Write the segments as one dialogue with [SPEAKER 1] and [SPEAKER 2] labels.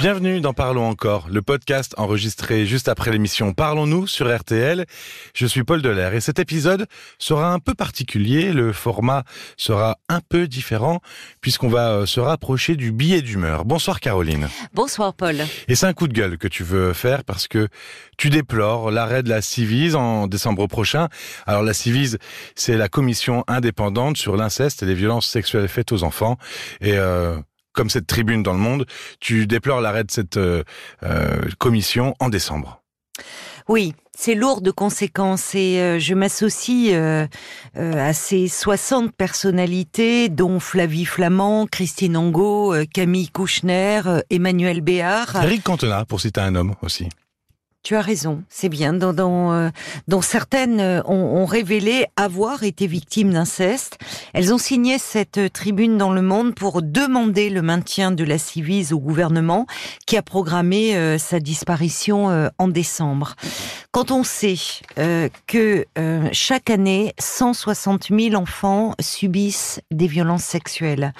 [SPEAKER 1] Bienvenue dans Parlons encore, le podcast enregistré juste après l'émission Parlons-nous sur RTL. Je suis Paul Delair et cet épisode sera un peu particulier. Le format sera un peu différent puisqu'on va euh, se rapprocher du billet d'humeur. Bonsoir Caroline.
[SPEAKER 2] Bonsoir Paul.
[SPEAKER 1] Et c'est un coup de gueule que tu veux faire parce que tu déplores l'arrêt de la Civise en décembre prochain. Alors la Civise, c'est la commission indépendante sur l'inceste et les violences sexuelles faites aux enfants. Et euh, comme cette tribune dans le monde, tu déplores l'arrêt de cette euh, euh, commission en décembre.
[SPEAKER 2] Oui, c'est lourd de conséquences et euh, je m'associe à ces 60 personnalités dont Flavie Flamand, Christine Angot, Camille Kouchner, Emmanuel Béard.
[SPEAKER 1] Eric Cantona, pour citer un homme aussi.
[SPEAKER 2] Tu as raison, c'est bien. Dans, euh, certaines euh, ont, révélé avoir été victimes d'inceste. Elles ont signé cette euh, tribune dans Le Monde pour demander le maintien de la Civise au gouvernement qui a programmé sa disparition en décembre. Quand on sait que chaque année, 160 000 enfants subissent des violences sexuelles,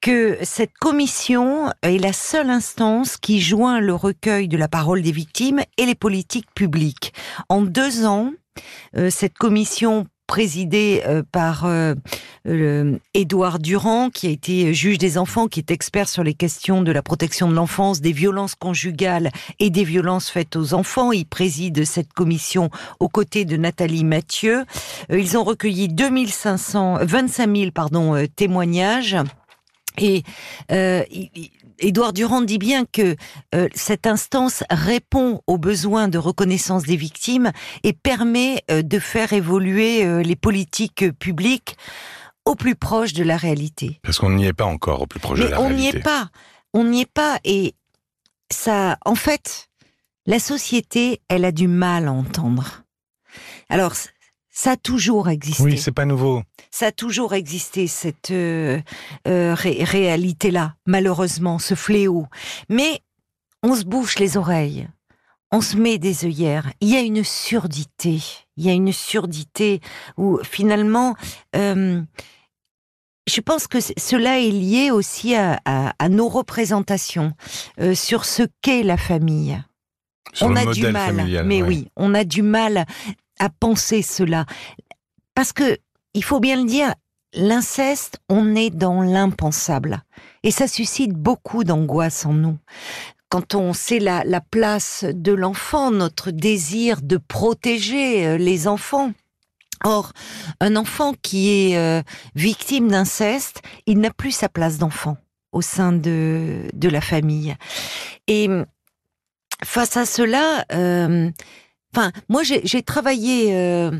[SPEAKER 2] que cette commission est la seule instance qui joint le recueil de la parole des victimes et les politiques publiques. En deux ans, euh, cette commission présidée euh, par euh, Édouard Durand, qui a été juge des enfants, qui est expert sur les questions de la protection de l'enfance, des violences conjugales et des violences faites aux enfants. Il préside cette commission aux côtés de Nathalie Mathieu. ils ont recueilli 2500, 25 000 pardon, témoignages et euh, Édouard Durand dit bien que euh, cette instance répond aux besoins de reconnaissance des victimes et permet euh, de faire évoluer euh, les politiques publiques au plus proche de la réalité.
[SPEAKER 1] Parce qu'on n'y est pas encore au plus proche
[SPEAKER 2] Mais
[SPEAKER 1] de la
[SPEAKER 2] on
[SPEAKER 1] réalité.
[SPEAKER 2] n'y est pas. On n'y est pas. Et ça, en fait, la société, elle a du mal à entendre. Alors, ça a toujours existé.
[SPEAKER 1] Oui, c'est pas nouveau.
[SPEAKER 2] Ça a toujours existé cette euh, euh, ré réalité-là, malheureusement, ce fléau. Mais on se bouche les oreilles, on se met des œillères. Il y a une surdité, il y a une surdité où finalement, euh, je pense que cela est lié aussi à, à, à nos représentations euh, sur ce qu'est la famille.
[SPEAKER 1] Sur
[SPEAKER 2] on
[SPEAKER 1] le
[SPEAKER 2] a du mal,
[SPEAKER 1] familial,
[SPEAKER 2] mais
[SPEAKER 1] ouais.
[SPEAKER 2] oui, on a du mal à penser cela. Parce que, il faut bien le dire, l'inceste, on est dans l'impensable. Et ça suscite beaucoup d'angoisse en nous. Quand on sait la, la place de l'enfant, notre désir de protéger euh, les enfants. Or, un enfant qui est euh, victime d'inceste, il n'a plus sa place d'enfant au sein de, de la famille. Et face à cela, euh, enfin, moi j'ai travaillé euh,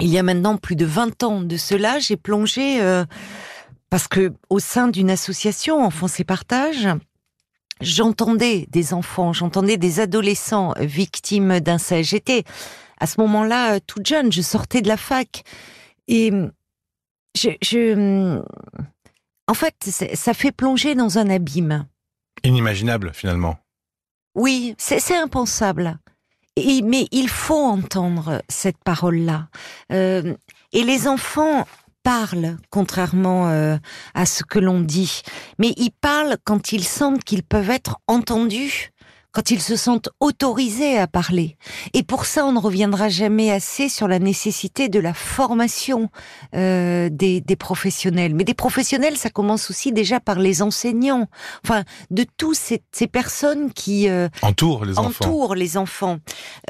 [SPEAKER 2] il y a maintenant plus de 20 ans de cela, j'ai plongé euh, parce que au sein d'une association Enfance et Partage, j'entendais des enfants, j'entendais des adolescents victimes d'inceste. J'étais à ce moment-là toute jeune, je sortais de la fac et je, je en fait, ça fait plonger dans un abîme.
[SPEAKER 1] Inimaginable finalement.
[SPEAKER 2] Oui, c'est impensable. Et, mais il faut entendre cette parole-là. Euh, et les enfants parlent, contrairement euh, à ce que l'on dit. Mais ils parlent quand ils sentent qu'ils peuvent être entendus, quand ils se sentent autorisés à parler. Et pour ça, on ne reviendra jamais assez sur la nécessité de la formation euh, des, des, professionnels. Mais des professionnels, ça commence aussi déjà par les enseignants. Enfin, de tous ces, ces personnes qui euh,
[SPEAKER 1] entourent les enfants.
[SPEAKER 2] Entourent les enfants.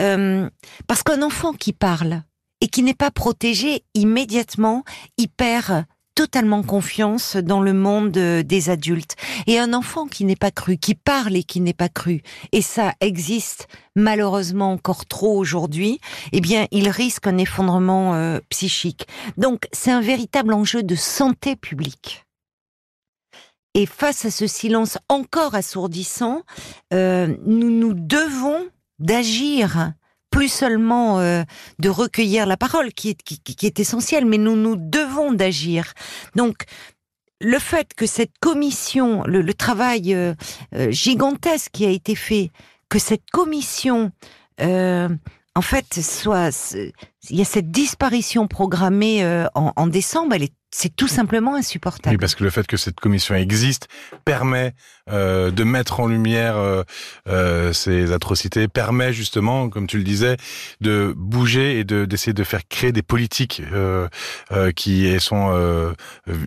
[SPEAKER 2] Euh, parce qu'un enfant qui parle et qui n'est pas protégé immédiatement, il perd totalement confiance dans le monde des adultes. Et un enfant qui n'est pas cru, qui parle et qui n'est pas cru, et ça existe malheureusement encore trop aujourd'hui, eh bien, il risque un effondrement euh, psychique. Donc, c'est un véritable enjeu de santé publique. Et face à ce silence encore assourdissant, euh, nous nous devons d'agir plus seulement euh, de recueillir la parole, qui est, essentielle, mais nous nous devons d'agir. Donc, le fait que cette commission, le, travail euh, euh, gigantesque qui a été fait, que cette commission, en fait, soit, il y a cette disparition programmée en, en, décembre, elle est c'est tout simplement insupportable.
[SPEAKER 1] Oui, parce que le fait que cette commission existe permet euh, de mettre en lumière euh, euh, ces atrocités, permet justement, comme tu le disais, de bouger et de d'essayer de faire créer des politiques euh, euh, qui sont euh,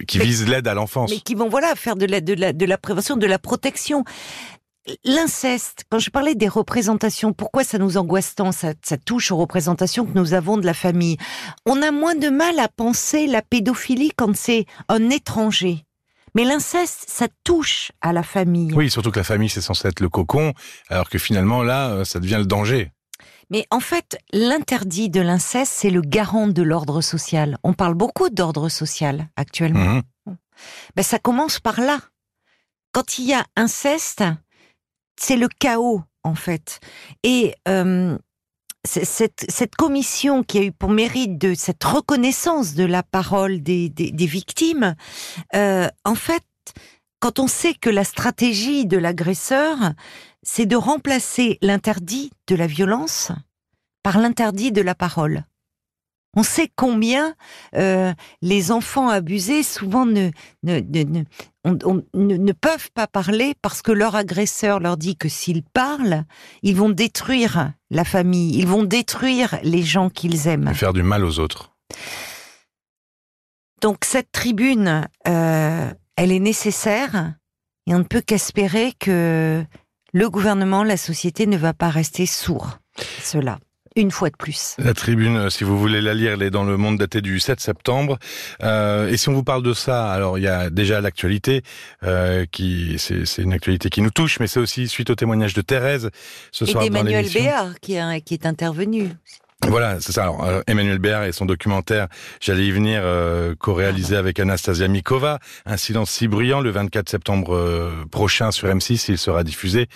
[SPEAKER 1] qui
[SPEAKER 2] Mais-
[SPEAKER 1] visent l'aide à l'enfance.
[SPEAKER 2] mais qui vont voilà faire de la, de la, de la prévention, de la protection. L'inceste, quand je parlais des représentations, pourquoi ça nous angoisse tant ça, ça touche aux représentations que nous avons de la famille? On a moins de mal à penser la pédophilie quand c'est un étranger. Mais l'inceste, ça touche à la famille.
[SPEAKER 1] Oui, surtout que la famille c'est censé être le cocon, alors que finalement là, euh, ça devient le danger.
[SPEAKER 2] Mais en fait, l'interdit de l'inceste, c'est le garant de l'ordre social. On parle beaucoup d'ordre social actuellement.
[SPEAKER 1] Mhm.
[SPEAKER 2] Ben, ça commence par là. Quand il y a inceste, c'est le chaos, en fait. Et euh, cette, cette commission qui a eu pour mérite de cette reconnaissance de la parole des, des, des victimes, euh, en fait, quand on sait que la stratégie de l'agresseur, c'est de remplacer l'interdit de la violence par l'interdit de la parole. On sait combien euh, les enfants abusés souvent ne, ne, ne, ne- on- on- ne- peuvent pas parler parce que leur agresseur leur dit que s'ils parlent, ils vont détruire la famille, ils vont détruire les gens qu'ils aiment.
[SPEAKER 1] Et faire du mal aux autres.
[SPEAKER 2] Donc cette tribune, euh, elle est nécessaire et on ne peut qu'espérer que le gouvernement, la société ne va pas rester sourd. à Cela, une fois de plus.
[SPEAKER 1] La tribune, euh, si vous voulez la lire, elle est dans le monde daté du 7 septembre. Euh, et si on vous parle de ça, alors il y a déjà l'actualité, euh, qui c'est c'est une actualité qui nous touche, mais c'est aussi suite au témoignage de Thérèse ce
[SPEAKER 2] Et
[SPEAKER 1] soir dans
[SPEAKER 2] d'Emmanuel. Béard qui est intervenu.
[SPEAKER 1] Voilà, c'est ça. Alors, euh, Emmanuel Béard et son documentaire, j'allais y venir, euh, co-réalisé avec Anastasia Mikova, Un silence si bruyant, le 24 septembre euh, prochain sur M6, il sera diffusé.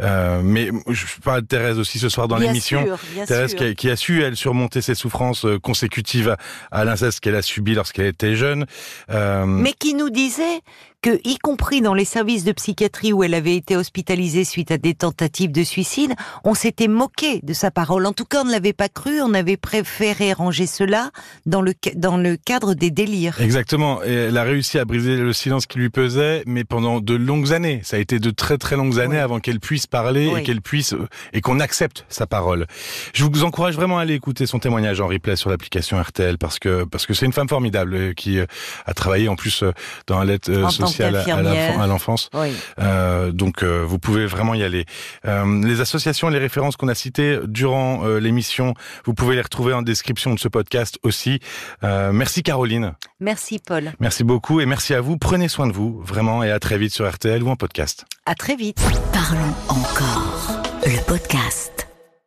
[SPEAKER 1] Euh, mais je parle de Thérèse aussi ce soir dans l'émission. Thérèse
[SPEAKER 2] sûr.
[SPEAKER 1] qui a, qui a su, elle, surmonter ses souffrances consécutives à, à l'inceste qu'elle a subi lorsqu'elle était jeune. Euh,
[SPEAKER 2] mais qui nous disait que, y compris dans les services de psychiatrie où elle avait été hospitalisée suite à des tentatives de suicide, on s'était moqué de sa parole. En tout cas, on ne l'avait pas cru, on avait préféré ranger cela dans le, dans le cadre des délires.
[SPEAKER 1] Exactement. Et elle a réussi à briser le silence qui lui pesait, mais pendant de longues années. Ça a été de très très longues années
[SPEAKER 2] Oui.
[SPEAKER 1] avant qu'elle puisse parler
[SPEAKER 2] Oui.
[SPEAKER 1] et qu'elle puisse euh, et qu'on accepte sa parole. Je vous encourage vraiment à aller écouter son témoignage en replay sur l'application RTL parce que parce que c'est une femme formidable euh, qui euh, a travaillé en plus dans l'aide euh,
[SPEAKER 2] En tant
[SPEAKER 1] à- l'enfance.
[SPEAKER 2] Oui.
[SPEAKER 1] Euh, donc euh, vous pouvez vraiment y aller. Euh, les associations et les références qu'on a citées durant euh, l'émission, vous pouvez les retrouver en description de ce podcast aussi. Euh, merci Caroline.
[SPEAKER 2] Merci Paul.
[SPEAKER 1] Merci beaucoup et merci à vous. Prenez soin de vous, vraiment, et à très vite sur RTL ou en podcast.
[SPEAKER 2] À très vite.
[SPEAKER 3] Parlons encore. Le podcast.